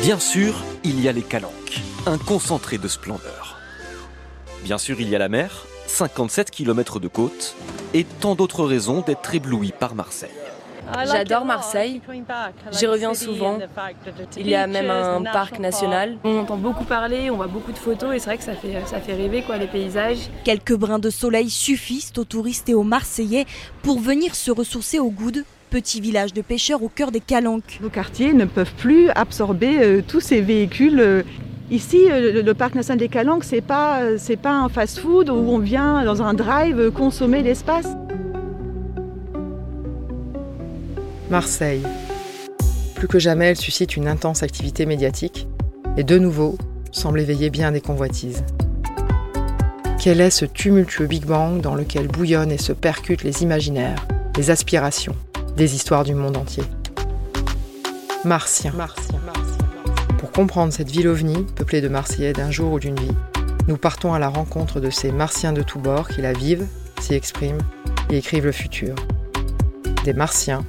Bien sûr, il y a les calanques, un concentré de splendeur. Bien sûr, il y a la mer, 57 km de côte, et tant d'autres raisons d'être ébloui par Marseille. J'adore Marseille. J'y reviens souvent. Il y a même un parc national. On entend beaucoup parler, on voit beaucoup de photos et c'est vrai que ça fait, ça fait rêver quoi, les paysages. Quelques brins de soleil suffisent aux touristes et aux Marseillais pour venir se ressourcer au Goude, petit village de pêcheurs au cœur des Calanques. Nos quartiers ne peuvent plus absorber euh, tous ces véhicules. euh. Ici, euh, le parc national des Calanques, c'est pas, c'est pas un fast-food où on vient dans un drive consommer l'espace. Marseille. Plus que jamais, elle suscite une intense activité médiatique et de nouveau semble éveiller bien des convoitises. Quel est ce tumultueux Big Bang dans lequel bouillonnent et se percutent les imaginaires, les aspirations, des histoires du monde entier Martien. Pour comprendre cette ville ovni, peuplée de Marseillais d'un jour ou d'une vie, nous partons à la rencontre de ces Martiens de tous bords qui la vivent, s'y expriment et écrivent le futur. Des Martiens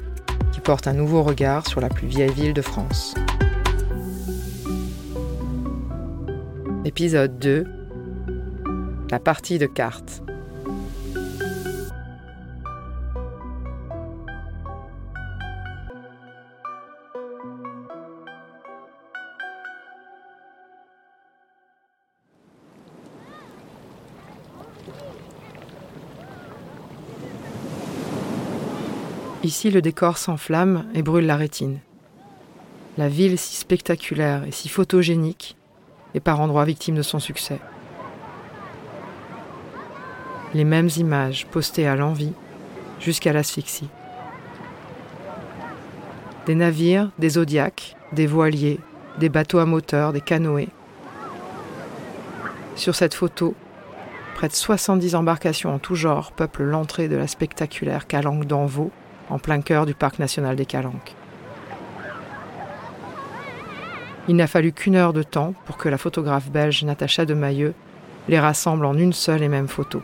qui portent un nouveau regard sur la plus vieille ville de France. Épisode 2 La partie de cartes. Ici, le décor s'enflamme et brûle la rétine. La ville si spectaculaire et si photogénique est par endroits victime de son succès. Les mêmes images postées à l'envie jusqu'à l'asphyxie. Des navires, des zodiacs, des voiliers, des bateaux à moteur, des canoës. Sur cette photo, près de 70 embarcations en tout genre peuplent l'entrée de la spectaculaire calanque d'Envaux, en plein cœur du parc national des Calanques. Il n'a fallu qu'une heure de temps pour que la photographe belge Natacha de Mailleux les rassemble en une seule et même photo.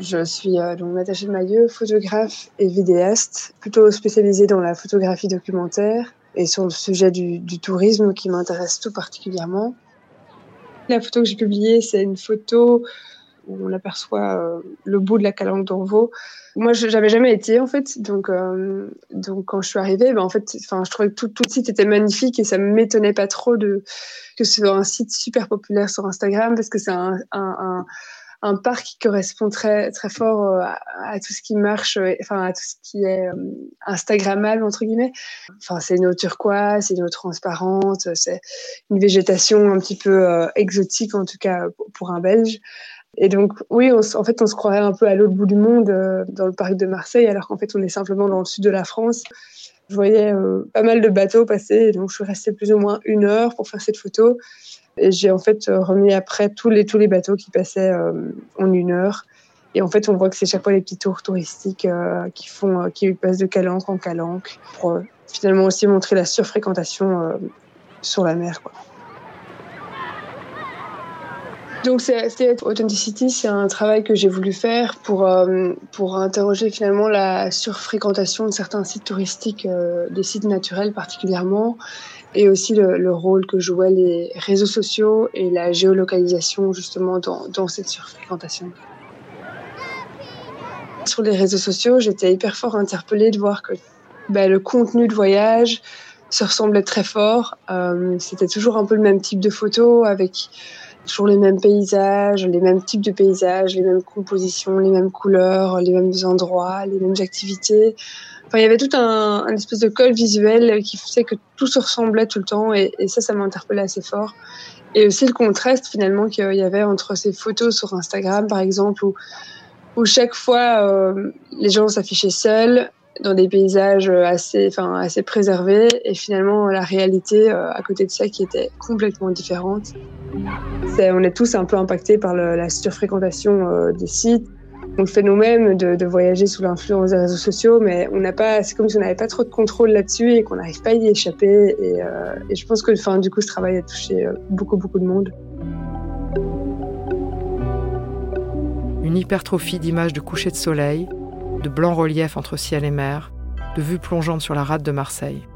Je suis euh, donc Natacha de Mailleux, photographe et vidéaste, plutôt spécialisée dans la photographie documentaire et sur le sujet du, du tourisme qui m'intéresse tout particulièrement. La photo que j'ai publiée, c'est une photo où on aperçoit euh, le bout de la calanque d'Envaux. Moi, je n'avais jamais été en fait, donc donc quand je suis arrivée, ben, en fait, je trouvais que tout, le site était magnifique et ça m'étonnait pas trop de que ce soit un site super populaire sur Instagram parce que c'est un, parc qui correspond très très fort à, à, tout ce qui marche, enfin à tout ce qui est euh, instagrammable entre guillemets. Enfin c'est une eau turquoise, c'est une eau transparente, c'est une végétation un petit peu euh, exotique en tout cas pour un Belge. Et donc oui, on, en fait on se croirait un peu à l'autre bout du monde euh, dans le parc de Marseille, alors qu'en fait on est simplement dans le sud de la France. Je voyais pas mal de bateaux passer, donc je suis restée plus ou moins une heure pour faire cette photo. Et j'ai en fait remis après tous les, tous les bateaux qui passaient euh, en une heure. Et en fait, on voit que c'est chaque fois les petits tours touristiques euh, qui, font, euh, qui passent de calanque en calanque pour finalement aussi montrer la surfréquentation sur la mer. Quoi. Donc, c'est Authenticity, c'est un travail que j'ai voulu faire pour, euh, pour interroger finalement la surfréquentation de certains sites touristiques, euh, des sites naturels particulièrement, et aussi le, le, rôle que jouaient les réseaux sociaux et la géolocalisation justement dans, dans cette surfréquentation. Sur les réseaux sociaux, j'étais hyper fort interpellée de voir que ben, le contenu de voyage se ressemblait très fort. Euh, C'était toujours un peu le même type de photos avec toujours les mêmes paysages, les mêmes types de paysages, les mêmes compositions, les mêmes couleurs, les mêmes endroits, les mêmes activités. Enfin, il y avait tout un, espèce de code visuel qui faisait que tout se ressemblait tout le temps et, ça, ça m'a interpellé assez fort. Et aussi le contraste finalement qu'il y avait entre ces photos sur Instagram, par exemple, où, où chaque fois euh, les gens s'affichaient seuls dans des paysages assez, enfin, assez préservés et finalement la réalité euh, à côté de ça qui était complètement différente. On est tous un peu impactés par la surfréquentation euh, des sites. On le fait nous-mêmes de, voyager sous l'influence des réseaux sociaux, mais on n'a pas, c'est comme si on n'avait pas trop de contrôle là-dessus et qu'on n'arrive pas à y échapper. Et, euh, et, je pense que, enfin, du coup, ce travail a touché beaucoup, beaucoup de monde. Une hypertrophie d'images de coucher de soleil, de blanc relief entre ciel et mer, de vues plongeantes sur la rade de Marseille.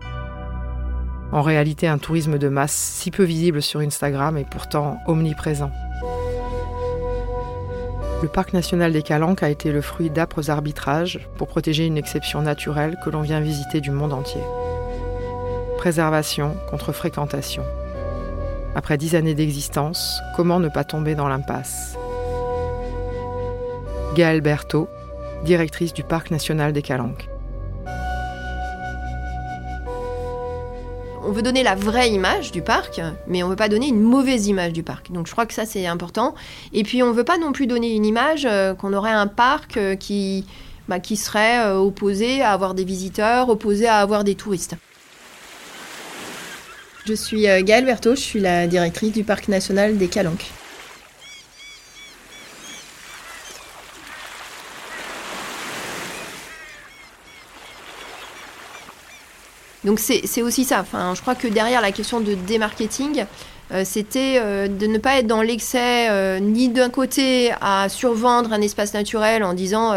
En réalité, un tourisme de masse si peu visible sur Instagram est pourtant omniprésent. Le parc national des Calanques a été le fruit d'âpres arbitrages pour protéger une exception naturelle que l'on vient visiter du monde entier. Préservation contre fréquentation. Après dix années d'existence, comment ne pas tomber dans l'impasse? Gaëlle Berthaud, directrice du parc national des Calanques. on veut donner la vraie image du parc, mais on veut pas donner une mauvaise image du parc. Donc je crois que ça c'est important. Et puis on veut pas non plus donner une image euh, qu'on aurait un parc euh, qui, bah, qui serait euh, opposé à avoir des visiteurs, opposé à avoir des touristes. Je suis Gaëlle Berthaud, je suis la directrice du parc national des Calanques. Donc c'est aussi ça. Enfin, je crois que derrière la question de démarketing, euh, c'était euh, de ne pas être dans l'excès, euh, ni d'un côté à survendre un espace naturel en disant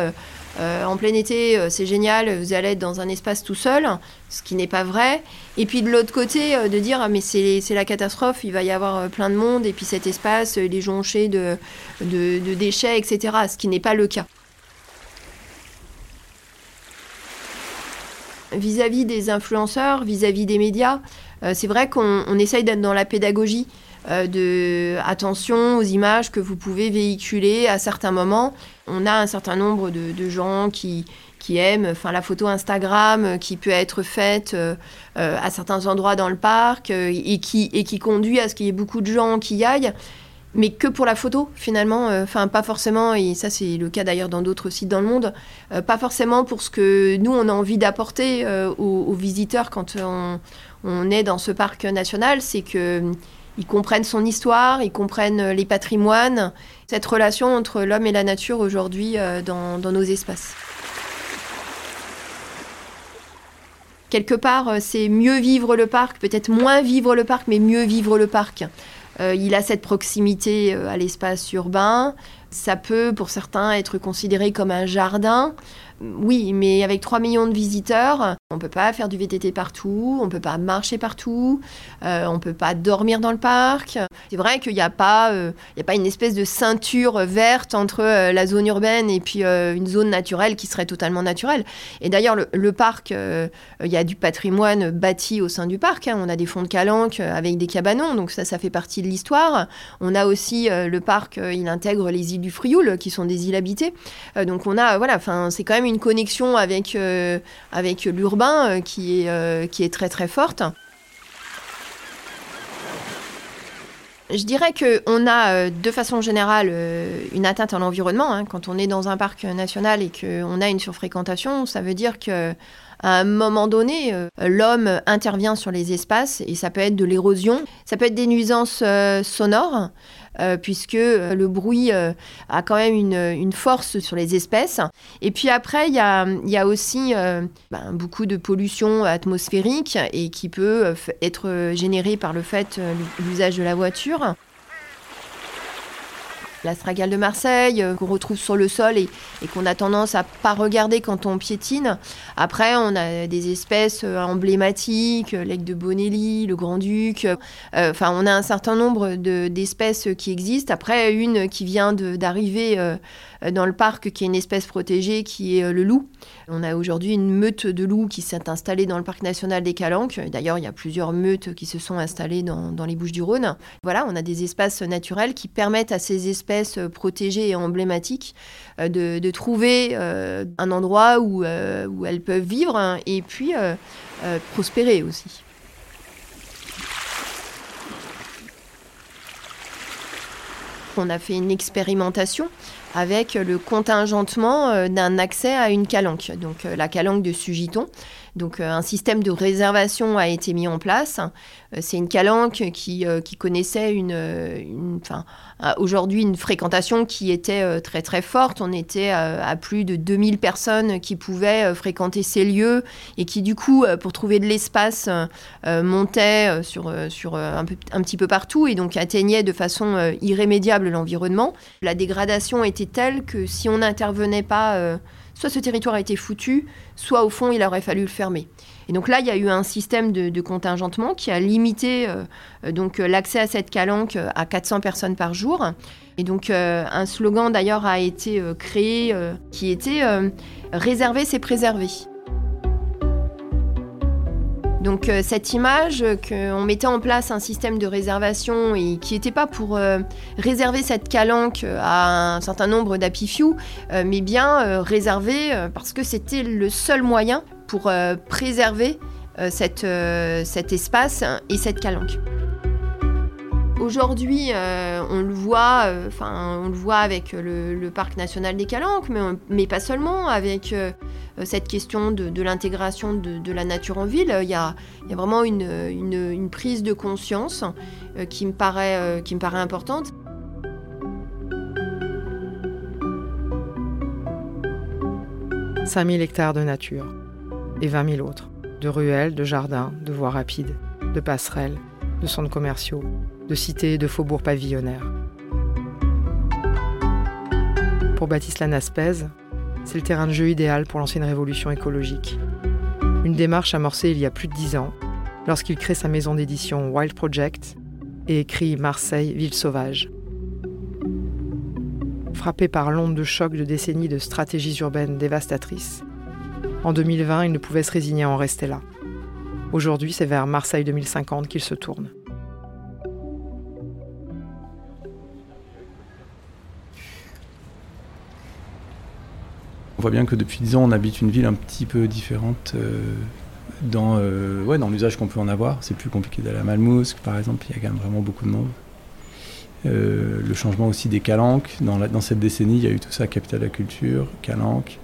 en plein été c'est génial, vous allez être dans un espace tout seul, ce qui n'est pas vrai. Et puis de l'autre côté de dire ah, mais c'est la catastrophe, il va y avoir plein de monde et puis cet espace il est jonché de, de déchets, etc. Ce qui n'est pas le cas. Vis-à-vis des influenceurs, vis-à-vis des médias, euh, c'est vrai qu'on essaye d'être dans la pédagogie. Euh, de attention aux images que vous pouvez véhiculer à certains moments. On a un certain nombre de, gens qui, aiment enfin, la photo Instagram euh, qui peut être faite à certains endroits dans le parc et, qui, et qui conduit à ce qu'il y ait beaucoup de gens qui y aillent mais que pour la photo finalement, euh, enfin pas forcément, et ça c'est le cas d'ailleurs dans d'autres sites dans le monde, euh, pas forcément pour ce que nous on a envie d'apporter euh, aux, visiteurs quand on, est dans ce parc national, c'est que ils comprennent son histoire, ils comprennent les patrimoines, cette relation entre l'homme et la nature aujourd'hui dans, dans nos espaces. Quelque part, c'est mieux vivre le parc, peut-être moins vivre le parc, mais mieux vivre le parc. Euh, il a cette proximité euh, à l'espace urbain. Ça peut, pour certains, être considéré comme un jardin. Oui, mais avec 3 millions de visiteurs, on ne peut pas faire du VTT partout, on ne peut pas marcher partout, euh, on ne peut pas dormir dans le parc. C'est vrai qu'il n'y a, pas, euh, a pas une espèce de ceinture verte entre euh, la zone urbaine et puis une zone naturelle qui serait totalement naturelle. Et d'ailleurs, le, parc, il y a du patrimoine bâti au sein du parc. Hein. On a des fonds de calanques avec des cabanons, donc ça, ça fait partie de l'histoire. On a aussi le parc, il intègre les îles du Frioul, qui sont des îles habitées. donc on a, voilà, c'est quand même une connexion avec, avec l'urbain euh, qui, est, euh, qui est très très forte. Je dirais qu'on a de façon générale une atteinte à l'environnement. Hein. Quand on est dans un parc national et qu'on a une surfréquentation, ça veut dire que à un moment donné, l'homme intervient sur les espaces et ça peut être de l'érosion, ça peut être des nuisances sonores, euh, puisque euh, le bruit euh, a quand même une, force sur les espèces. Et puis après, il y a, aussi ben, beaucoup de pollution atmosphérique et qui peut être générée par le fait l'usage de la voiture l'astragale de Marseille, euh, qu'on retrouve sur le sol et, qu'on a tendance à pas regarder quand on piétine. Après, on a des espèces euh, emblématiques, euh, l'aigle de Bonelli, le grand-duc. Enfin, on a un certain nombre d'espèces qui existent. Après, une qui vient d'arriver dans le parc, qui est une espèce protégée, qui est le loup. On a aujourd'hui une meute de loups qui s'est installée dans le parc national des Calanques. D'ailleurs, il y a plusieurs meutes qui se sont installées dans, les Bouches-du-Rhône. Voilà, on a des espaces naturels qui permettent à ces espèces euh, protégées et emblématiques, euh, de, trouver euh, un endroit où, où, elles peuvent vivre hein, et puis prospérer aussi. On a fait une expérimentation avec le contingentement d'un accès à une calanque, donc la calanque de Sugiton. Donc un système de réservation a été mis en place. C'est une calanque qui, qui connaissait une, aujourd'hui une fréquentation qui était euh, très très forte. On était euh, à plus de 2000 personnes qui pouvaient euh, fréquenter ces lieux et qui du coup, pour trouver de l'espace, montaient sur, sur un, petit peu partout et donc atteignaient de façon irrémédiable l'environnement. La dégradation était telle que si on n'intervenait pas, soit ce territoire a été foutu, soit au fond il aurait fallu le fermer. Et donc là, il y a eu un système de, contingentement qui a limité donc l'accès à cette calanque à 400 personnes par jour. Et donc un slogan d'ailleurs a été créé qui était Réserver, c'est préserver. Donc euh, cette image qu'on mettait en place un système de réservation et qui n'était pas pour euh, réserver cette calanque à un certain nombre euh, mais bien réserver parce que c'était le seul moyen pour préserver cet espace et cette calanque. Aujourd'hui, euh, on le voit, euh, enfin, on le voit avec le, parc national des Calanques, mais, pas seulement, avec euh, cette question de, l'intégration de, la nature en ville. Il y a, vraiment une, prise de conscience qui me paraît, qui me paraît importante. « 5000 hectares de nature et 20 000 autres, de ruelles, de jardins, de voies rapides, de passerelles, de centres commerciaux, de cités et de faubourgs pavillonnaires. Pour Baptiste Lanaspez, c'est le terrain de jeu idéal pour lancer une révolution écologique. Une démarche amorcée il y a plus de dix ans, lorsqu'il crée sa maison d'édition Wild Project et écrit Marseille, ville sauvage. Frappé par l'onde de choc de décennies de stratégies urbaines dévastatrices, en 2020, il ne pouvait se résigner à en rester là. Aujourd'hui, c'est vers Marseille 2050 qu'il se tourne. On voit bien que depuis 10 ans, on habite une ville un petit peu différente euh, dans, euh, ouais, dans l'usage qu'on peut en avoir. C'est plus compliqué d'aller à Malmousque, par exemple, il y a quand même vraiment beaucoup de monde. Euh, le changement aussi des calanques. Dans, cette décennie, il y a eu tout ça, capitale de la culture, calanques,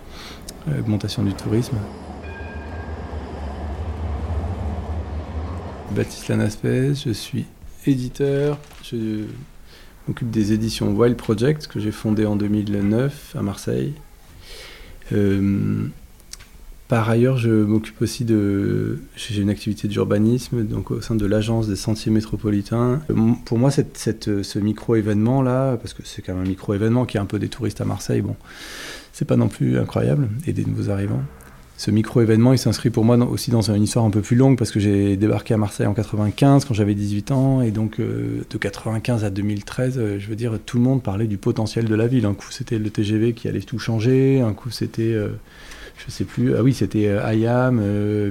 augmentation du tourisme. Baptiste Lanaspez, je suis éditeur, je m'occupe des éditions Wild Project que j'ai fondé en 2009 à Marseille. Euh, par ailleurs, je m'occupe aussi de. J'ai une activité d'urbanisme, donc au sein de l'agence des sentiers métropolitains. Pour moi, ce micro-événement-là, parce que c'est quand même un micro-événement qui est un peu des touristes à Marseille, bon, c'est pas non plus incroyable, et des nouveaux arrivants ce micro-événement, il s'inscrit pour moi aussi dans une histoire un peu plus longue parce que j'ai débarqué à Marseille en 95 quand j'avais 18 ans et donc euh, de 95 à 2013, euh, je veux dire, tout le monde parlait du potentiel de la ville. Un coup, c'était le TGV qui allait tout changer, un coup, c'était, euh, je sais plus, ah oui, c'était Ayam,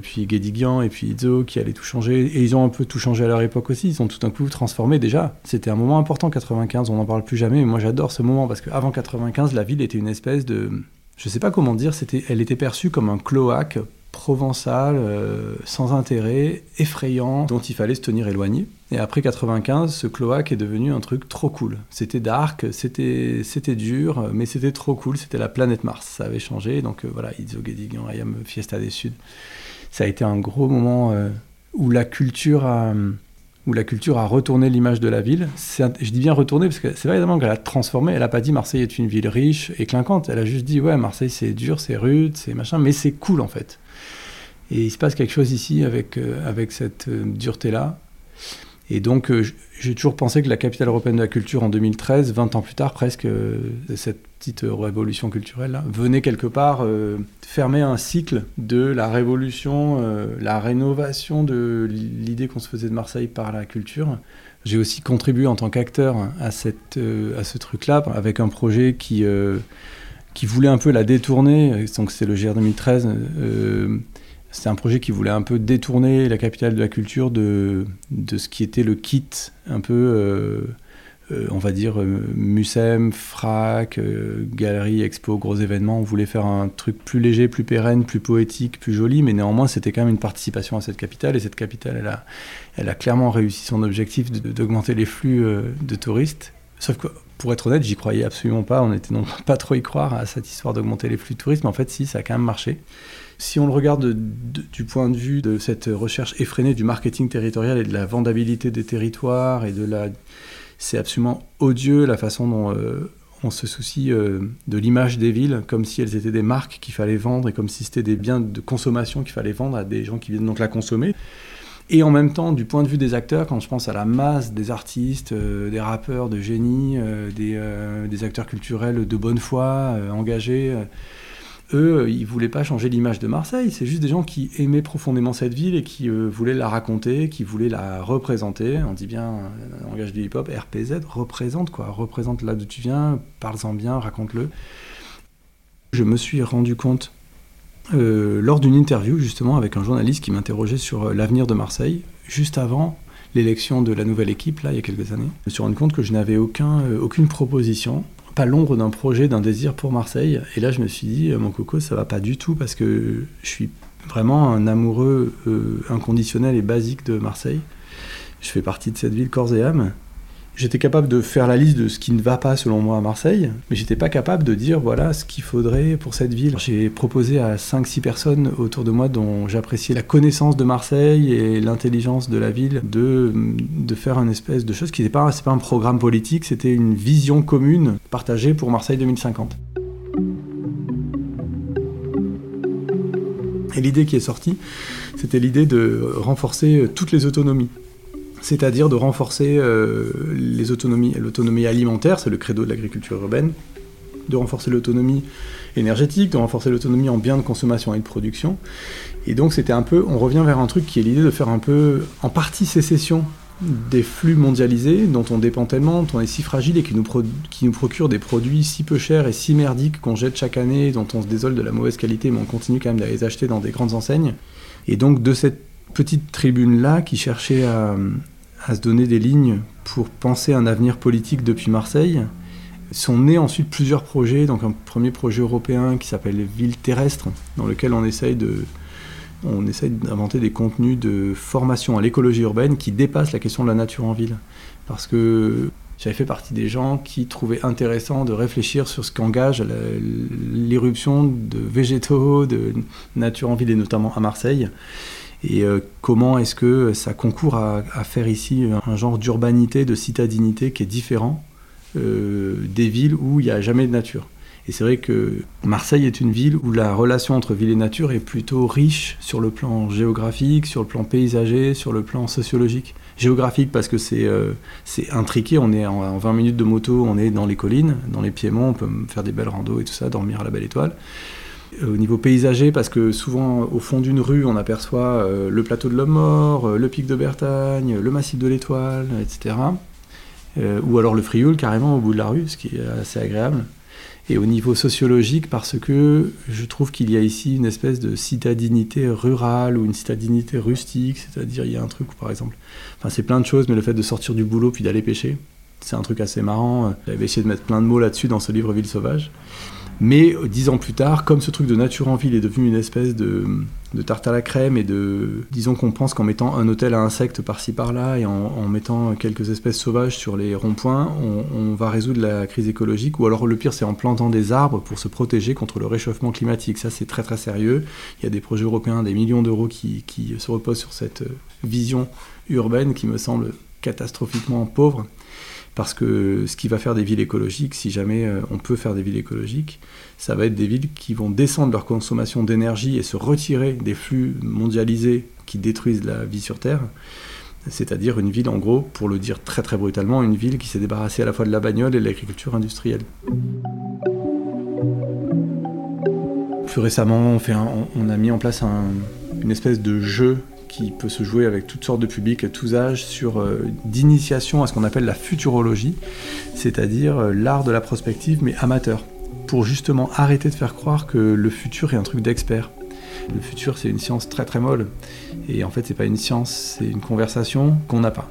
puis Guédiguian et puis Izzo qui allait tout changer. Et ils ont un peu tout changé à leur époque aussi. Ils ont tout un coup transformé déjà. C'était un moment important 95, on n'en parle plus jamais. Mais moi, j'adore ce moment parce qu'avant 95, la ville était une espèce de je ne sais pas comment dire, elle était perçue comme un cloaque provençal, euh, sans intérêt, effrayant, dont il fallait se tenir éloigné. Et après 95, ce cloaque est devenu un truc trop cool. C'était dark, c'était, c'était dur, mais c'était trop cool, c'était la planète Mars. Ça avait changé, donc euh, voilà, Izzo Gedigan, Ayam, Fiesta des Suds. Ça a été un gros moment euh, où la culture a où la culture a retourné l'image de la ville. Je dis bien retourné parce que c'est pas évidemment qu'elle a transformé. Elle a pas dit Marseille est une ville riche et clinquante. Elle a juste dit ouais Marseille c'est dur, c'est rude, c'est machin, mais c'est cool en fait. Et il se passe quelque chose ici avec, euh, cette euh, dureté là. Et donc, euh, j'ai toujours pensé que la capitale européenne de la culture en 2013, 20 ans plus tard presque, euh, cette petite révolution culturelle venait quelque part euh, fermer un cycle de la révolution, la rénovation de l'idée qu'on se faisait de Marseille par la culture. J'ai aussi contribué en tant qu'acteur à, cette, à ce truc-là avec un projet qui, qui voulait un peu la détourner. Donc, c'est le GR 2013 c'était un projet qui voulait un peu détourner la capitale de la culture de, de ce qui était le kit un peu, euh, euh, on va dire, euh, Musem, FRAC, galerie, expo, gros événements. On voulait faire un truc plus léger, plus pérenne, plus poétique, plus joli, mais néanmoins, c'était quand même une participation à cette capitale. Et cette capitale, elle a, elle a clairement réussi son objectif d'augmenter les flux de touristes. Sauf que, pour être honnête, j'y croyais absolument pas. On était non pas trop y croire à cette histoire d'augmenter les flux de touristes, mais en fait, si, ça a quand même marché. Si on le regarde du point de vue de cette recherche effrénée du marketing territorial et de la vendabilité des territoires et de la, c'est absolument odieux la façon dont euh, on se soucie euh, de l'image des villes, comme si elles étaient des marques qu'il fallait vendre et comme si c'était des biens de consommation qu'il fallait vendre à des gens qui viennent donc la consommer. Et en même temps, du point de vue des acteurs, quand je pense à la masse des artistes, euh, des rappeurs de génie, des, des, acteurs culturels de bonne foi, engagés, eux, ils voulaient pas changer l'image de Marseille. C'est juste des gens qui aimaient profondément cette ville et qui euh, voulaient la raconter, qui voulaient la représenter. On dit bien, euh, langage du hip-hop, RPZ, représente quoi. Représente là d'où tu viens, parle-en bien, raconte-le. Je me suis rendu compte euh, lors d'une interview justement avec un journaliste qui m'interrogeait sur l'avenir de Marseille, juste avant l'élection de la nouvelle équipe, là, il y a quelques années. Je me suis rendu compte que je n'avais aucun, aucune proposition pas l'ombre d'un projet, d'un désir pour Marseille. Et là, je me suis dit, mon coco, ça va pas du tout parce que je suis vraiment un amoureux euh, inconditionnel et basique de Marseille. Je fais partie de cette ville corps et âme. J'étais capable de faire la liste de ce qui ne va pas selon moi à Marseille, mais j'étais pas capable de dire voilà ce qu'il faudrait pour cette ville. J'ai proposé à 5-6 personnes autour de moi dont j'appréciais la connaissance de Marseille et l'intelligence de la ville de, de faire une espèce de chose qui n'est pas, pas un programme politique, c'était une vision commune partagée pour Marseille 2050. Et l'idée qui est sortie, c'était l'idée de renforcer toutes les autonomies c'est-à-dire de renforcer euh, l'autonomie alimentaire, c'est le credo de l'agriculture urbaine, de renforcer l'autonomie énergétique, de renforcer l'autonomie en biens de consommation et de production. Et donc c'était un peu, on revient vers un truc qui est l'idée de faire un peu, en partie sécession des flux mondialisés dont on dépend tellement, dont on est si fragile et qui nous, qui nous procurent des produits si peu chers et si merdiques qu'on jette chaque année, dont on se désole de la mauvaise qualité, mais on continue quand même d'aller les acheter dans des grandes enseignes. Et donc de cette petite tribune-là qui cherchait à, à se donner des lignes pour penser un avenir politique depuis Marseille. Sont nés ensuite plusieurs projets, donc un premier projet européen qui s'appelle Ville terrestre, dans lequel on essaye de, on essaye d'inventer des contenus de formation à l'écologie urbaine qui dépassent la question de la nature en ville. Parce que j'avais fait partie des gens qui trouvaient intéressant de réfléchir sur ce qu'engage l'irruption de végétaux, de nature en ville, et notamment à Marseille et euh, comment est-ce que ça concourt à, faire ici un genre d'urbanité, de citadinité qui est différent euh, des villes où il n'y a jamais de nature? Et c'est vrai que Marseille est une ville où la relation entre ville et nature est plutôt riche sur le plan géographique, sur le plan paysager, sur le plan sociologique. Géographique parce que c'est euh, intriqué, on est en, en, 20 minutes de moto, on est dans les collines, dans les piémonts, on peut faire des belles randos et tout ça, dormir à la belle étoile. Euh, au niveau paysager, parce que souvent au fond d'une rue, on aperçoit euh, le plateau de l'homme mort, euh, le pic de Bertagne, le massif de l'Étoile, etc. ou alors le Frioul carrément au bout de la rue, ce qui est assez agréable. Et au niveau sociologique, parce que je trouve qu'il y a ici une espèce de citadinité rurale ou une citadinité rustique, c'est-à-dire il y a un truc où, par exemple, enfin c'est plein de choses, mais le fait de sortir du boulot puis d'aller pêcher, c'est un truc assez marrant. J'avais essayé de mettre plein de mots là-dessus dans ce livre Ville sauvage. Mais dix ans plus tard, comme ce truc de nature en ville est devenu une espèce de, tarte à la crème et de, disons qu'on pense qu'en mettant un hôtel à insectes par-ci par-là et en, mettant quelques espèces sauvages sur les ronds-points, on, va résoudre la crise écologique. Ou alors le pire, c'est en plantant des arbres pour se protéger contre le réchauffement climatique. Ça, c'est très très sérieux. Il y a des projets européens, des millions d'euros qui, qui se reposent sur cette euh, vision urbaine qui me semble catastrophiquement pauvre parce que ce qui va faire des villes écologiques, si jamais euh, on peut faire des villes écologiques, ça va être des villes qui vont descendre leur consommation d'énergie et se retirer des flux mondialisés qui détruisent la vie sur Terre. C'est-à-dire une ville, en gros, pour le dire très très brutalement, une ville qui s'est débarrassée à la fois de la bagnole et de l'agriculture industrielle. Plus récemment, on, a mis en place une espèce de jeu qui peut se jouer avec toutes sortes de publics à tous âges sur euh, d'initiation à ce qu'on appelle la futurologie, c'est-à-dire euh, l'art de la prospective mais amateur, pour justement arrêter de faire croire que le futur est un truc d'expert. Le futur c'est une science très très molle et en fait c'est pas une science, c'est une conversation qu'on n'a pas.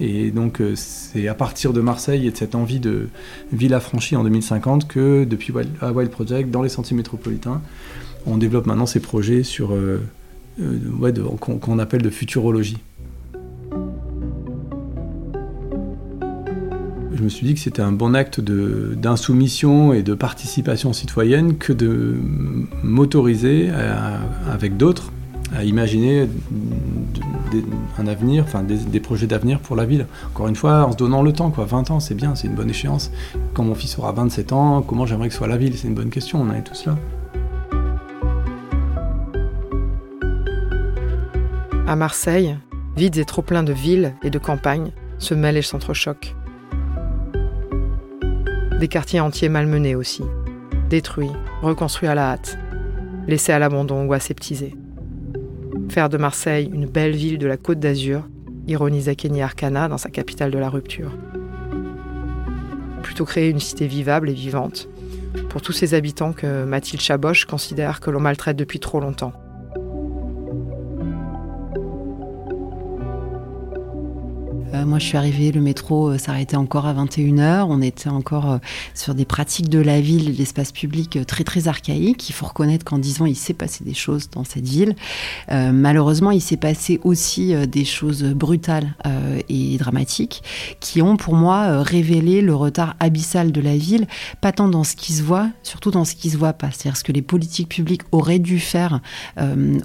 Et donc euh, c'est à partir de Marseille et de cette envie de ville affranchie en 2050 que depuis Wild Project, dans les sentiers métropolitains, on développe maintenant ces projets sur qu'on appelle de futurologie. Je me suis dit que c'était un bon acte d'insoumission et de participation citoyenne que de m'autoriser avec d'autres à imaginer un avenir, des, projets d'avenir pour la ville. Encore une fois, en se donnant le temps, quoi. 20 ans, c'est bien, c'est une bonne échéance. Quand mon fils aura 27 ans, comment j'aimerais que soit la ville? C'est une bonne question, on en est tous là. À Marseille, vides et trop pleins de villes et de campagnes, se mêlent et s'entrechoquent. Des quartiers entiers malmenés aussi, détruits, reconstruits à la hâte, laissée à l'abandon ou aseptisée. Faire de Marseille une belle ville de la Côte d'Azur, ironisait Kenny Arcana dans sa capitale de la rupture. Plutôt créer une cité vivable et vivante, pour tous ces habitants que Mathilde Chaboche considère que l'on maltraite depuis trop longtemps. Moi, je suis arrivée, le métro euh, s'arrêtait encore à 21h. On était encore euh, sur des pratiques de la ville, de l'espace public très, très archaïques. Il faut reconnaître qu'en 10 ans, il s'est passé des choses dans cette ville. malheureusement, il s'est passé aussi des choses brutales et dramatiques qui ont, pour moi, révélé le retard abyssal de la ville, pas tant dans ce qui se voit, surtout dans ce qui se voit pas. C'est-à-dire ce que les politiques publiques auraient dû faire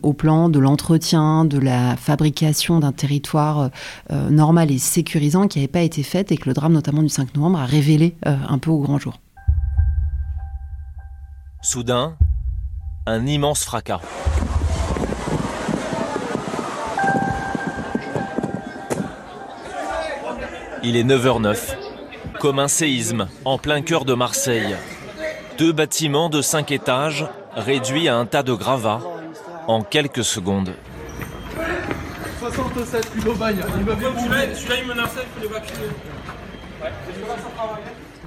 au plan de l'entretien, de la fabrication d'un territoire normal et sécurisant qui n'avait pas été fait et que le drame notamment du 5 novembre a révélé euh, un peu au grand jour. Soudain, un immense fracas. Il est 9h09, comme un séisme en plein cœur de Marseille. Deux bâtiments de 5 étages réduits à un tas de gravats en quelques secondes. 67,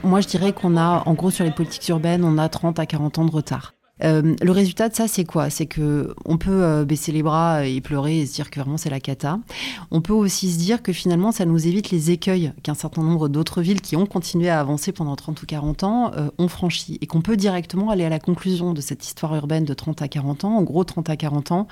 Moi, je dirais qu'on a, en gros, sur les politiques urbaines, on a 30 à 40 ans de retard. Euh, le résultat de ça, c'est quoi? C'est que on peut euh, baisser les bras et pleurer et se dire que vraiment c'est la cata. On peut aussi se dire que finalement, ça nous évite les écueils qu'un certain nombre d'autres villes qui ont continué à avancer pendant 30 ou 40 ans euh, ont franchi. Et qu'on peut directement aller à la conclusion de cette histoire urbaine de 30 à 40 ans, en gros 30 à 40 ans,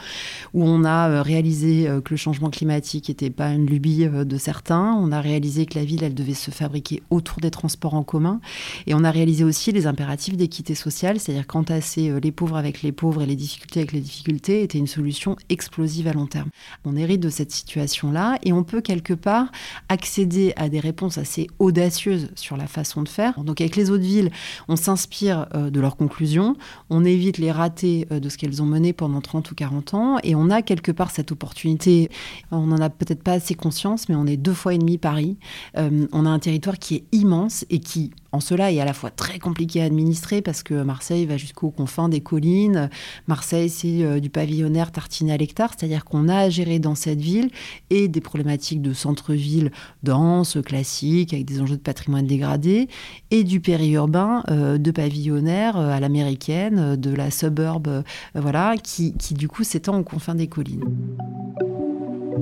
où on a réalisé que le changement climatique n'était pas une lubie de certains, on a réalisé que la ville, elle devait se fabriquer autour des transports en commun, et on a réalisé aussi les impératifs d'équité sociale, c'est-à-dire qu'entasser euh, les pauvres avec les pauvres et les difficultés avec les difficultés était une solution explosive à long terme. On hérite de cette situation-là et on peut quelque part accéder à des réponses assez audacieuses sur la façon de faire. Donc avec les autres villes, on s'inspire euh, de leurs conclusions, on évite les ratés euh, de ce qu'elles ont mené pendant 30 ou 40 ans et on a quelque part cette opportunité. On n'en a peut-être pas assez conscience, mais on est deux fois et demi Paris. on a un territoire qui est immense et qui en cela est à la fois très compliqué à administrer parce que Marseille va jusqu'aux confins des collines. Marseille, c'est euh, du pavillonnaire tartiné à l'hectare, c'est-à-dire qu'on a à gérer dans cette ville et des problématiques de centre-ville dense, classique, avec des enjeux de patrimoine dégradé, et du périurbain euh, de pavillonnaire euh, à l'américaine, de la suburb, voilà, qui, qui du coup s'étend aux confins des collines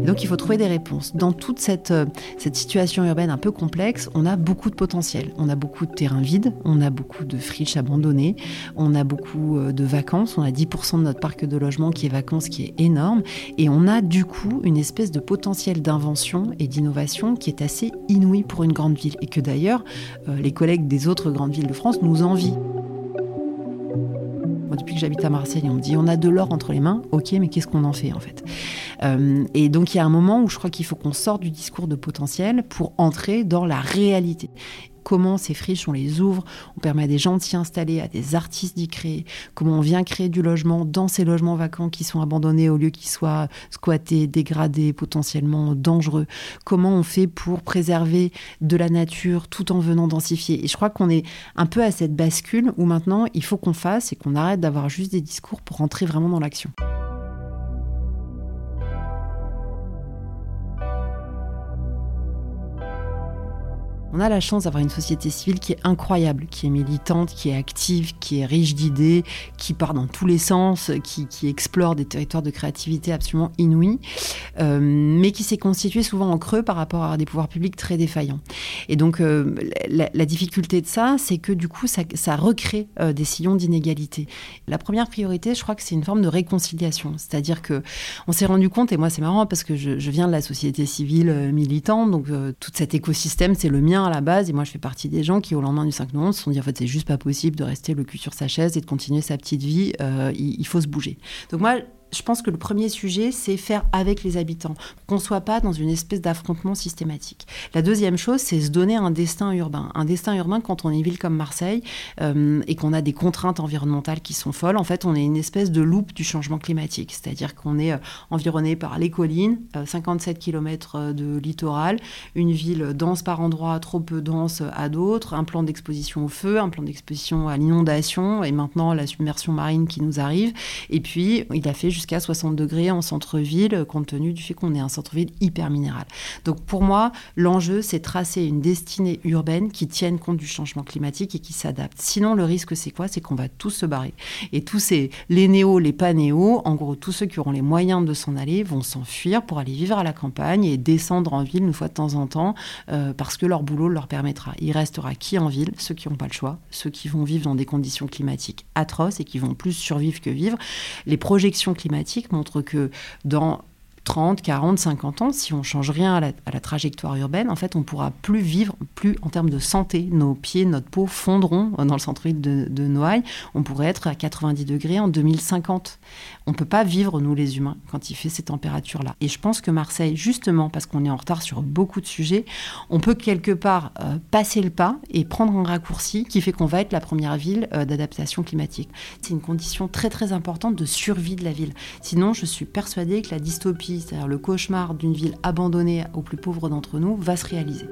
donc il faut trouver des réponses. Dans toute cette, euh, cette situation urbaine un peu complexe, on a beaucoup de potentiel. On a beaucoup de terrains vides, on a beaucoup de friches abandonnées, on a beaucoup euh, de vacances, on a 10% de notre parc de logement qui est vacances, qui est énorme, et on a du coup une espèce de potentiel d'invention et d'innovation qui est assez inouï pour une grande ville, et que d'ailleurs euh, les collègues des autres grandes villes de France nous envient depuis que j'habite à Marseille, on me dit on a de l'or entre les mains. Ok, mais qu'est-ce qu'on en fait en fait? Euh, Et donc il y a un moment où je crois qu'il faut qu'on sorte du discours de potentiel pour entrer dans la réalité comment ces friches, on les ouvre, on permet à des gens de s'y installer, à des artistes d'y créer, comment on vient créer du logement dans ces logements vacants qui sont abandonnés au lieu qu'ils soient squattés, dégradés, potentiellement dangereux, comment on fait pour préserver de la nature tout en venant densifier. Et je crois qu'on est un peu à cette bascule où maintenant il faut qu'on fasse et qu'on arrête d'avoir juste des discours pour rentrer vraiment dans l'action. On a la chance d'avoir une société civile qui est incroyable, qui est militante, qui est active, qui est riche d'idées, qui part dans tous les sens, qui, explore des territoires de créativité absolument inouïs, euh, mais qui s'est constituée souvent en creux par rapport à des pouvoirs publics très défaillants. Et donc euh, la, difficulté de ça, c'est que du coup, ça, recrée euh, des sillons d'inégalité. La première priorité, je crois que c'est une forme de réconciliation, c'est-à-dire que on s'est rendu compte, et moi c'est marrant parce que je, je, viens de la société civile militante, donc tout cet écosystème, c'est le mien à la base, et moi je fais partie des gens qui, au lendemain du 5 novembre, se sont dit en fait, c'est juste pas possible de rester le cul sur sa chaise et de continuer sa petite vie, euh, il, faut se bouger. Donc moi, je pense que le premier sujet, c'est faire avec les habitants, qu'on ne soit pas dans une espèce d'affrontement systématique. La deuxième chose, c'est se donner un destin urbain. Un destin urbain, quand on est une ville comme Marseille euh, et qu'on a des contraintes environnementales qui sont folles, en fait, on est une espèce de loupe du changement climatique. C'est-à-dire qu'on est euh, environné par les collines, 57 euh, km de littoral, une ville dense par endroits, trop peu dense à d'autres, un plan d'exposition au feu, un plan d'exposition à l'inondation et maintenant la submersion marine qui nous arrive. Et puis, il a fait jusqu'à 60 degrés en centre-ville, compte tenu du fait qu'on est un centre-ville hyper minéral. Donc pour moi, l'enjeu, c'est tracer une destinée urbaine qui tienne compte du changement climatique et qui s'adapte. Sinon, le risque, c'est quoi? C'est qu'on va tous se barrer. Et tous ces, les néos, les pas en gros, tous ceux qui auront les moyens de s'en aller vont s'enfuir pour aller vivre à la campagne et descendre en ville une fois de temps en temps euh, parce que leur boulot leur permettra. Il restera qui en ville? Ceux qui n'ont pas le choix, ceux qui vont vivre dans des conditions climatiques atroces et qui vont plus survivre que vivre. Les projections climatiques montrent que dans 30, 40, 50 ans, si on change rien à la, trajectoire urbaine, en fait, on pourra plus vivre, plus en termes de santé. Nos pieds, notre peau fondront dans le centre-ville de, Noailles. On pourrait être à 90 degrés en 2050. On ne peut pas vivre, nous les humains, quand il fait ces températures-là. Et je pense que Marseille, justement, parce qu'on est en retard sur beaucoup de sujets, on peut quelque part euh, passer le pas et prendre un raccourci qui fait qu'on va être la première ville euh, d'adaptation climatique. C'est une condition très très importante de survie de la ville. Sinon, je suis persuadée que la dystopie c'est-à-dire le cauchemar d'une ville abandonnée aux plus pauvres d'entre nous, va se réaliser.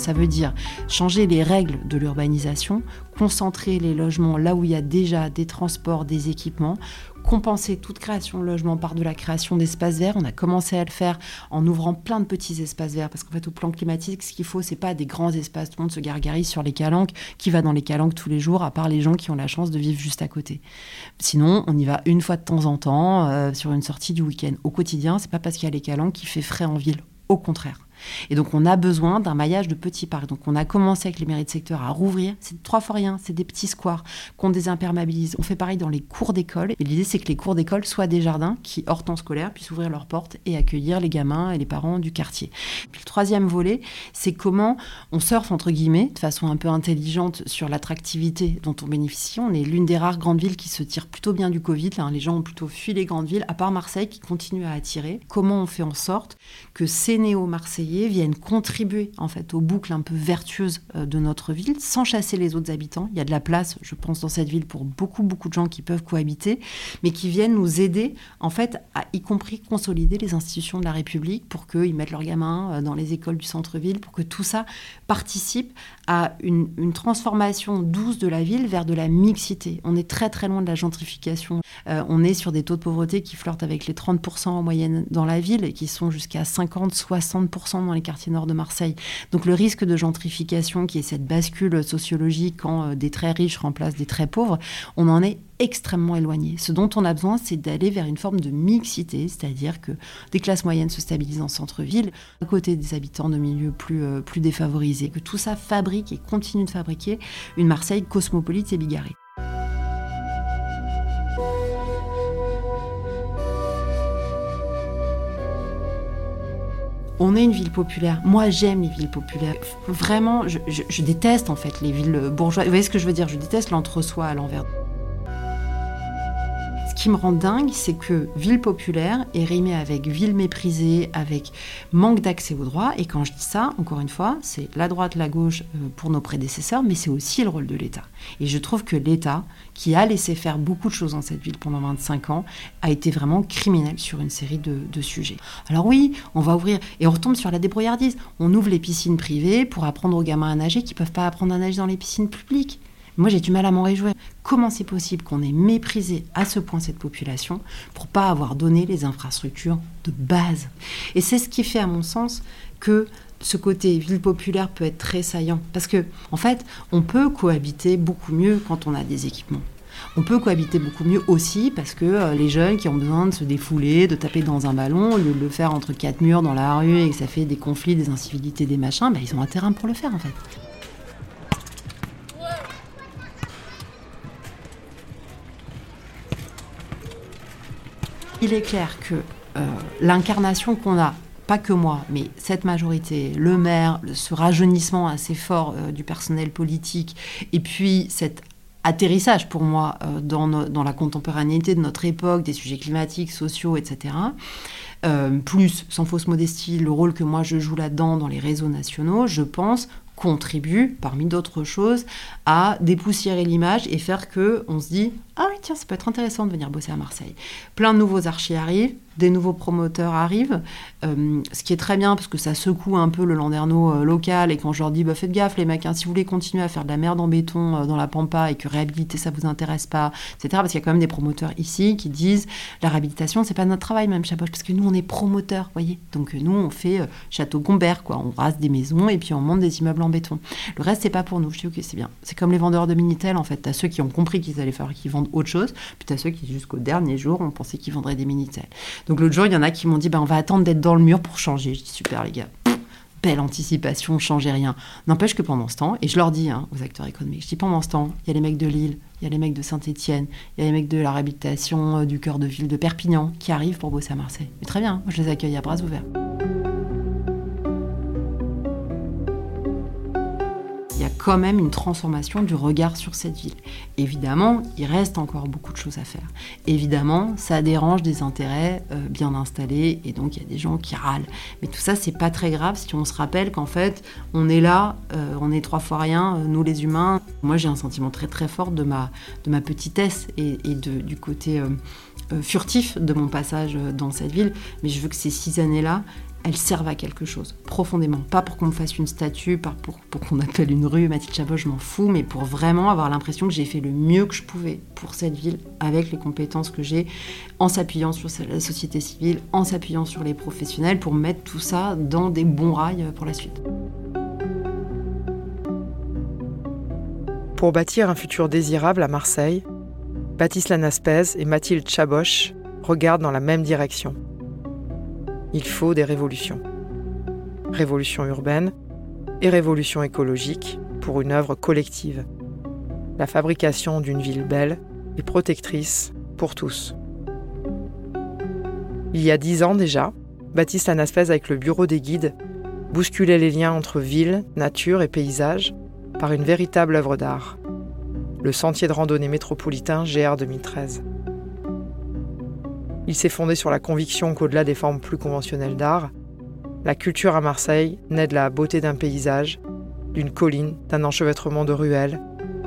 Ça veut dire changer les règles de l'urbanisation, concentrer les logements là où il y a déjà des transports, des équipements, compenser toute création de logement par de la création d'espaces verts. On a commencé à le faire en ouvrant plein de petits espaces verts parce qu'en fait, au plan climatique, ce qu'il faut, c'est pas des grands espaces. Tout le monde se gargarise sur les calanques. Qui va dans les calanques tous les jours, à part les gens qui ont la chance de vivre juste à côté? Sinon, on y va une fois de temps en temps euh, sur une sortie du week-end. Au quotidien, c'est pas parce qu'il y a les calanques qui fait frais en ville. Au contraire. Et donc, on a besoin d'un maillage de petits parcs. Donc, on a commencé avec les mairies de secteur à rouvrir. C'est trois fois rien, c'est des petits squares qu'on désimperméabilise. On fait pareil dans les cours d'école. Et l'idée, c'est que les cours d'école soient des jardins qui, hors temps scolaire, puissent ouvrir leurs portes et accueillir les gamins et les parents du quartier. Le troisième volet, c'est comment on surfe, entre guillemets, de façon un peu intelligente sur l'attractivité dont on bénéficie. On est l'une des rares grandes villes qui se tire plutôt bien du Covid. les gens ont plutôt fui les grandes villes, à part Marseille qui continue à attirer. Comment on fait en sorte que ces néo-marseillais viennent contribuer en fait aux boucles un peu vertueuses euh, de notre ville, sans chasser les autres habitants. Il y a de la place, je pense, dans cette ville pour beaucoup beaucoup de gens qui peuvent cohabiter, mais qui viennent nous aider en fait à y compris consolider les institutions de la République pour qu'ils mettent leurs gamins euh, dans les écoles du centre-ville, pour que tout ça participe à une, transformation douce de la ville vers de la mixité. On est très très loin de la gentrification. Euh, on est sur des taux de pauvreté qui flirtent avec les 30% en moyenne dans la ville et qui sont jusqu'à 50-60% dans les quartiers nord de Marseille. Donc le risque de gentrification, qui est cette bascule sociologique quand euh, des très riches remplacent des très pauvres, on en est extrêmement éloigné. Ce dont on a besoin, c'est d'aller vers une forme de mixité, c'est-à-dire que des classes moyennes se stabilisent en centre-ville, à côté des habitants de milieux plus, euh, plus défavorisés, que tout ça fabrique et continue de fabriquer une Marseille cosmopolite et bigarrée. On est une ville populaire. Moi, j'aime les villes populaires. Vraiment, je, déteste en fait les villes bourgeoises. Vous voyez ce que je veux dire? Je déteste l'entre-soi à l'envers. Qui me rend dingue, c'est que ville populaire est rimée avec ville méprisée, avec manque d'accès aux droits. Et quand je dis ça, encore une fois, c'est la droite, la gauche euh, pour nos prédécesseurs, mais c'est aussi le rôle de l'État. Et je trouve que l'État, qui a laissé faire beaucoup de choses dans cette ville pendant 25 ans, a été vraiment criminel sur une série de, de sujets. Alors oui, on va ouvrir, et on retombe sur la débrouillardise. On ouvre les piscines privées pour apprendre aux gamins à nager qui ne peuvent pas apprendre à nager dans les piscines publiques. Moi, j'ai du mal à m'en réjouir. Comment c'est possible qu'on ait méprisé à ce point cette population pour pas avoir donné les infrastructures de base? Et c'est ce qui fait, à mon sens, que ce côté ville populaire peut être très saillant. Parce que, en fait, on peut cohabiter beaucoup mieux quand on a des équipements. On peut cohabiter beaucoup mieux aussi parce que euh, les jeunes qui ont besoin de se défouler, de taper dans un ballon, au lieu de le faire entre quatre murs dans la rue et que ça fait des conflits, des incivilités, des machins, ben, ils ont un terrain pour le faire en fait. Il est clair que euh, l'incarnation qu'on a pas que moi, mais cette majorité, le maire, ce rajeunissement assez fort euh, du personnel politique, et puis cet atterrissage pour moi euh, dans, la contemporanéité de notre époque, des sujets climatiques, sociaux, etc. Plus, sans fausse modestie, le rôle que moi je joue là-dedans dans les réseaux nationaux, je pense contribue, parmi d'autres choses, à dépoussiérer l'image et faire que on se dit ah oui tiens ça peut être intéressant de venir bosser à Marseille. Plein de nouveaux archis arrivent, des nouveaux promoteurs arrivent, euh, ce qui est très bien parce que ça secoue un peu le landerneau euh, local et quand je leur dis bah, faites gaffe les mecs, si vous voulez continuer à faire de la merde en béton euh, dans la pampa et que réhabiliter ça vous intéresse pas, etc. Parce qu'il y a quand même des promoteurs ici qui disent la réhabilitation c'est pas notre travail même Chaboche parce que nous on est promoteurs, voyez. Donc nous on fait château Gombert quoi, on rase des maisons et puis on monte des immeubles en béton. Le reste c'est pas pour nous. Je dis ok c'est bien. C'est comme les vendeurs de Minitel en fait. T'as ceux qui ont compris qu'ils allaient faire, qu'ils vendent autre chose, puis t'as ceux qui jusqu'au dernier jour ont pensé qu'ils vendraient des Minitel. Donc l'autre jour, il y en a qui m'ont dit bah, on va attendre d'être dans le mur pour changer. Je dis super les gars. Belle anticipation, changez rien. N'empêche que pendant ce temps, et je leur dis hein, aux acteurs économiques, je dis pendant ce temps, il y a les mecs de Lille, il y a les mecs de Saint-Étienne, il y a les mecs de la réhabilitation euh, du cœur de ville de Perpignan qui arrivent pour bosser à Marseille. Mais très bien, je les accueille à bras ouverts. Quand même une transformation du regard sur cette ville. Évidemment, il reste encore beaucoup de choses à faire. Évidemment, ça dérange des intérêts euh, bien installés et donc il y a des gens qui râlent. Mais tout ça, c'est pas très grave si on se rappelle qu'en fait, on est là, euh, on est trois fois rien, euh, nous les humains. Moi, j'ai un sentiment très très fort de ma, de ma petitesse et, du côté furtif de mon passage dans cette ville. Mais je veux que ces six années-là, elles servent à quelque chose, profondément. Pas pour qu'on me fasse une statue, pas pour, qu'on appelle une rue Mathilde Chabot, je m'en fous, mais pour vraiment avoir l'impression que j'ai fait le mieux que je pouvais pour cette ville, avec les compétences que j'ai, en s'appuyant sur la société civile, en s'appuyant sur les professionnels, pour mettre tout ça dans des bons rails pour la suite. Pour bâtir un futur désirable à Marseille, Baptiste Lanaspez et Mathilde Chaboche regardent dans la même direction il faut des révolutions. Révolution urbaine et révolution écologique pour une œuvre collective. La fabrication d'une ville belle et protectrice pour tous. Il y a dix ans déjà, Baptiste Anaspez avec le bureau des guides bousculait les liens entre ville, nature et paysage par une véritable œuvre d'art. Le sentier de randonnée métropolitain GR 2013. Il s'est fondé sur la conviction qu'au-delà des formes plus conventionnelles d'art, la culture à Marseille naît de la beauté d'un paysage, d'une colline, d'un enchevêtrement de ruelles,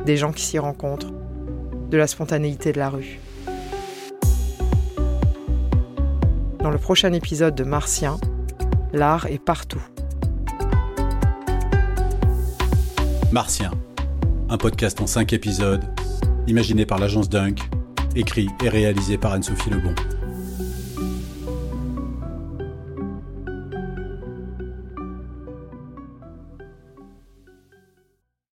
des gens qui s'y rencontrent, de la spontanéité de la rue. Dans le prochain épisode de Martien, l'art est partout. Martien, un podcast en cinq épisodes, imaginé par l'agence Dunk, écrit et réalisé par Anne-Sophie Lebon.